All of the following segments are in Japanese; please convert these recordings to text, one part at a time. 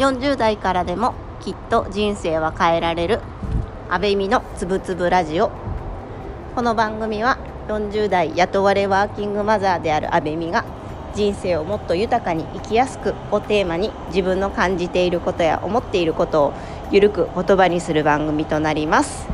40代からでもきっと人生は変えられる。安倍美のつぶつぶラジオ。この番組は40代雇われワーキングマザーである安倍美が人生をもっと豊かに生きやすくをテーマに自分の感じていることや思っていることをゆるく言葉にする番組となります。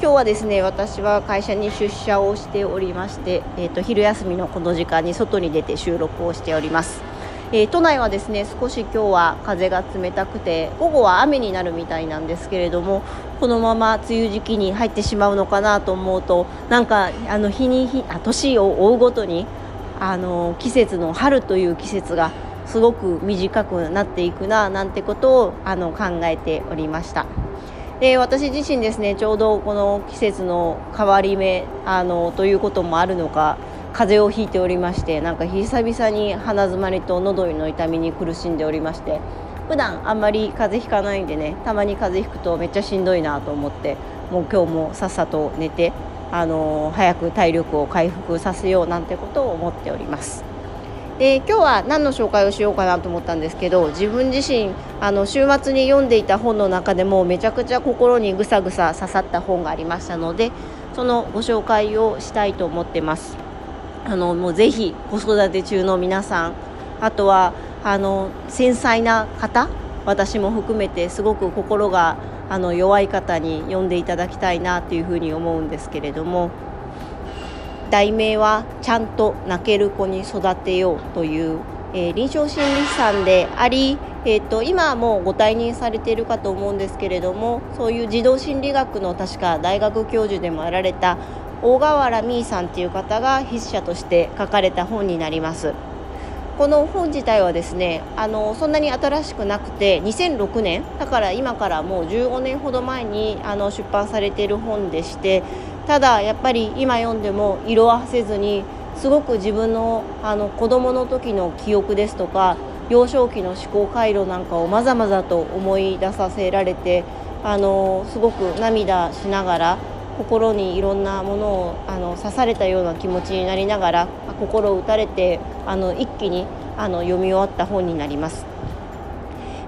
今日はですね私は会社に出社をしておりまして、えーと、昼休みのこの時間に外に出て収録をしております、えー、都内はですね少し今日は風が冷たくて午後は雨になるみたいなんですけれどもこのまま梅雨時期に入ってしまうのかなと思うとなんかあの日に日あ年を追うごとにあの季節の春という季節がすごく短くなっていくななんてことをあの考えておりました。で私自身ですねちょうどこの季節の変わり目あのということもあるのか風邪をひいておりましてなんか久々に鼻づまりと喉の痛みに苦しんでおりまして普段あんまり風邪ひかないんでねたまに風邪ひくとめっちゃしんどいなと思ってもう今日もさっさと寝てあの早く体力を回復させようなんてことを思っております。で今日は何の紹介をしようかなと思ったんですけど自分自身あの週末に読んでいた本の中でもめちゃくちゃ心にぐさぐさ刺さった本がありましたのでそのご紹介をしたいと思ってますあのもうぜひ子育て中の皆さんあとはあの繊細な方私も含めてすごく心があの弱い方に読んでいただきたいなというふうに思うんですけれども題名は「ちゃんと泣ける子に育てよう」という、えー、臨床心理士さんであり、えーと、今はもうご退任されているかと思うんですけれどもそういう児童心理学の確か大学教授でもあられた大河原美さんという方が筆者として書かれた本になります。この本自体はですねあのそんなに新しくなくて2006年だから今からもう15年ほど前にあの出版されている本でしてただやっぱり今読んでも色あせずにすごく自分のあの子どもの時の記憶ですとか幼少期の思考回路なんかをまざまざと思い出させられてあのすごく涙しながら心にいろんなものをあの刺されたような気持ちになりながら心を打たれてあの一気にあの読み終わった本になります。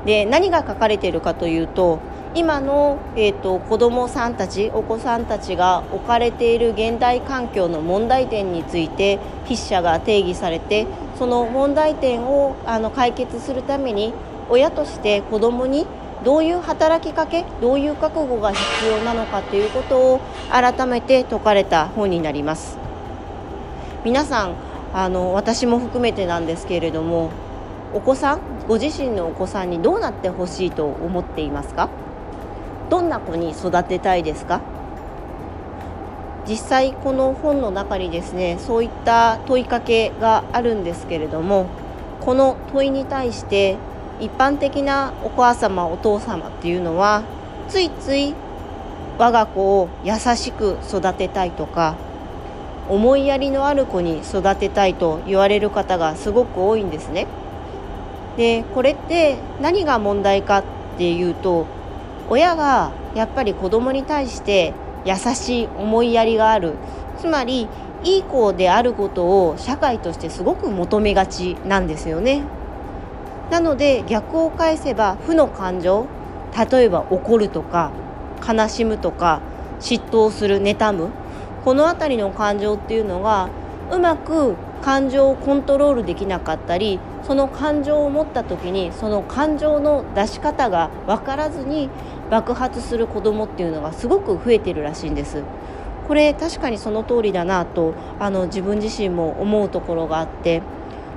で何が書かれているかというと今の、えーと、子どもさんたちお子さんたちが置かれている現代環境の問題点について筆者が定義されてその問題点をあの解決するために親として子どもにどういう働きかけどういう覚悟が必要なのかということを改めて説かれた本になります。皆さんあの私も含めてなんですけれどもお子さんご自身のお子さんにどうなってほしいと思っていますか？どんな子に育てたいですか？実際この本の中にですねそういった問いかけがあるんですけれどもこの問いに対して一般的なお母様お父様っていうのはついつい我が子を優しく育てたいとか思いやりのある子に育てたいと言われる方がすごく多いんですね。でこれって何が問題かっていうと親がやっぱり子供に対して優しい思いやりがあるつまりいい子であることを社会としてすごく求めがちなんですよねなので逆を返せば負の感情例えば怒るとか悲しむとか嫉妬する妬むこの辺りの感情っていうのがうまく感情をコントロールできなかったりその感情を持った時にその感情の出し方が分からずに爆発する子どもっていうのがすごく増えてるらしいんです。これ確かにその通りだなとあの自分自身も思うところがあって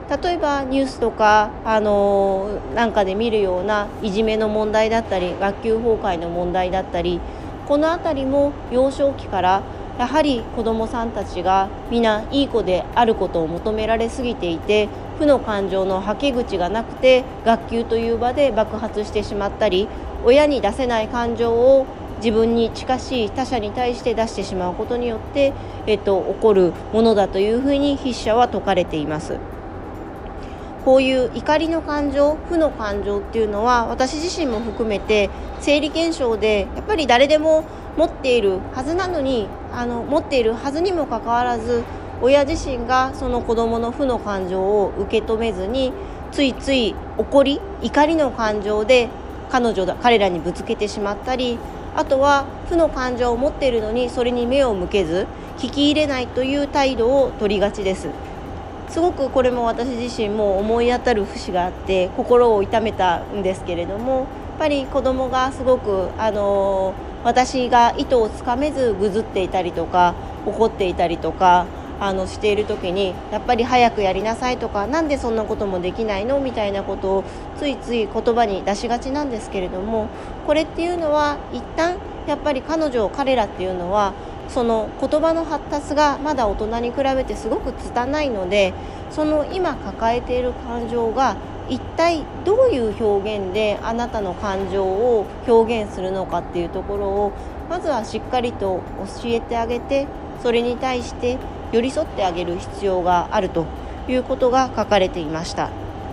例えばニュースとかあのなんかで見るようないじめの問題だったり学級崩壊の問題だったりこの辺りも幼少期からやはり子どもさんたちが皆いい子であることを求められすぎていて負の感情のはけ口がなくて学級という場で爆発してしまったり親に出せない感情を自分に近しい他者に対して出してしまうことによって、えっと、起こるものだというふうに筆者は説かれています。こういう怒りの感情負の感情っていうのは私自身も含めて生理現象でやっぱり誰でも持っているはずなのにあの持っているはずにもかかわらず親自身がその子どもの負の感情を受け止めずについつい怒り怒りの感情で彼女だ彼らにぶつけてしまったりあとは負の感情を持っているのにそれに目を向けず聞き入れないという態度を取りがちです。すごくこれも私自身も思い当たる節があって心を痛めたんですけれどもやっぱり子供がすごくあの私が意図をつかめずぐずっていたりとか怒っていたりとかあのしている時にやっぱり早くやりなさいとか何でそんなこともできないのみたいなことをついつい言葉に出しがちなんですけれどもこれっていうのは一旦やっぱり彼女彼らっていうのはその言葉の発達がまだ大人に比べてすごく拙いのでその今抱えている感情が一体どういう表現であなたの感情を表現するのかっていうところをまずはしっかりと教えてあげてそれに対して寄り添ってあげる必要があるということが書かれていました。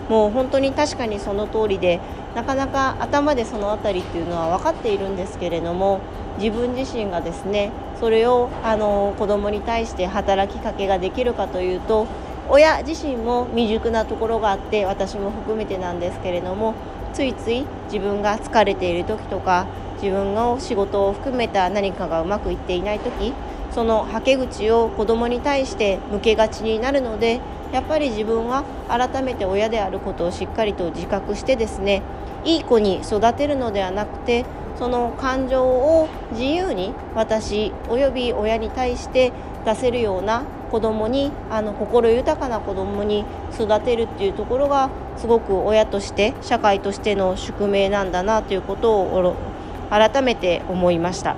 もう本当に確かにその通りでなかなか頭でその辺りっていうのは分かっているんですけれども自分自身がですねそれをあの子供に対して働きかけができるかというと親自身も未熟なところがあって私も含めてなんですけれどもついつい自分が疲れている時とか自分の仕事を含めた何かがうまくいっていない時そのはけ口を子供に対して向けがちになるのでやっぱり自分は改めて親であることをしっかりと自覚してですねいい子に育てるのではなくてその感情を自由に私および親に対して出せるような子供にあの心豊かな子供に育てるっていうところがすごく親として社会としての宿命なんだなということを改めて思いました。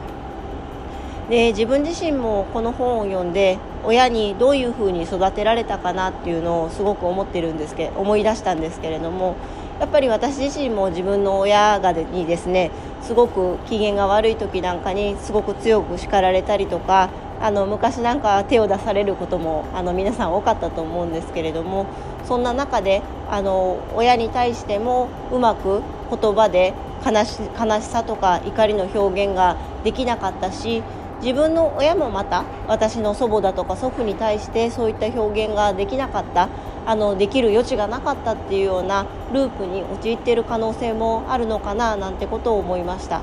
で自分自身もこの本を読んで親にどういうふうに育てられたかなっていうのをすごく思ってるんですけ思い出したんですけれどもやっぱり私自身も自分の親がにですねすごく機嫌が悪い時なんかにすごく強く叱られたりとかあの昔なんか手を出されることもあの皆さん多かったと思うんですけれどもそんな中であの親に対してもうまく言葉で悲し悲しさとか怒りの表現ができなかったし自分の親もまた私の祖母だとか祖父に対してそういった表現ができなかった。あのできる余地がなかったっていうようなループに陥っている可能性もあるのかななんてことを思いました。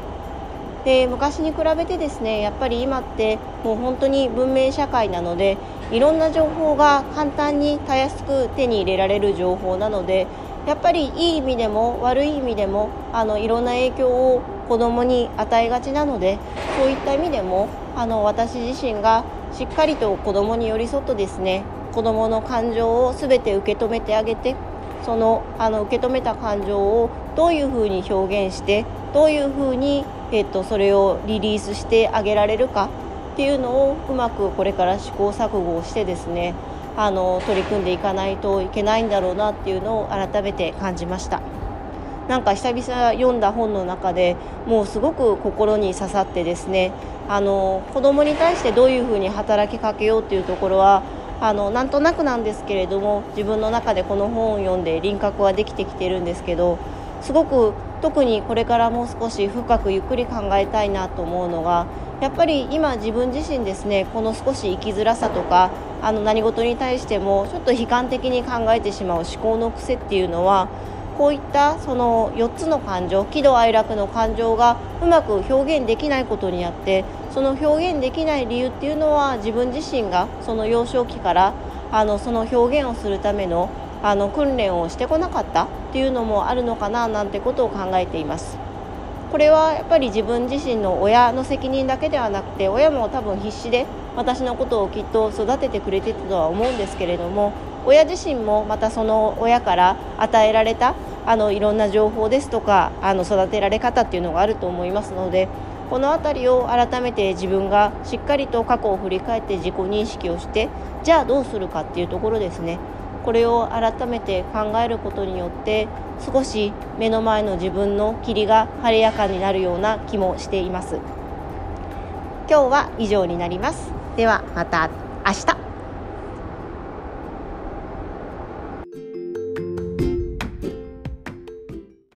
で昔に比べてですねやっぱり今ってもう本当に文明社会なのでいろんな情報が簡単にたやすく手に入れられる情報なのでやっぱりいい意味でも悪い意味でもあのいろんな影響を子どもに与えがちなのでそういった意味でもあの私自身がしっかりと子どもに寄り添ってですね子どもの感情を全て受け止めてあげてそのあの受け止めた感情をどういうふうに表現してどういうふうに、えっと、それをリリースしてあげられるかっていうのをうまくこれから試行錯誤をしてですねあの取り組んでいかないといけないんだろうなっていうのを改めて感じました。なんか久々読んだ本の中でもうすごく心に刺さってですねあの子供に対してどういうふうに働きかけようっていうところはあのなんとなくなんですけれども自分の中でこの本を読んで輪郭はできてきてるんですけどすごく特にこれからもう少し深くゆっくり考えたいなと思うのがやっぱり今自分自身ですねこの少し生きづらさとかあの何事に対してもちょっと悲観的に考えてしまう思考の癖っていうのはこういったその4つの感情喜怒哀楽の感情がうまく表現できないことによってその表現できない理由っていうのは自分自身がその幼少期からあのその表現をするためのあの訓練をしてこなかったっていうのもあるのかななんてことを考えています。これはやっぱり自分自身の親の責任だけではなくて親も多分必死で私のことをきっと育ててくれてたとは思うんですけれども親自身もまたその親から与えられたあのいろんな情報ですとかあの育てられ方っていうのがあると思いますのでこの辺りを改めて自分がしっかりと過去を振り返って自己認識をしてじゃあどうするかっていうところですね。これを改めて考えることによって少し目の前の自分の霧が晴れやかになるような気もしています。今日は以上になります。ではまた明日。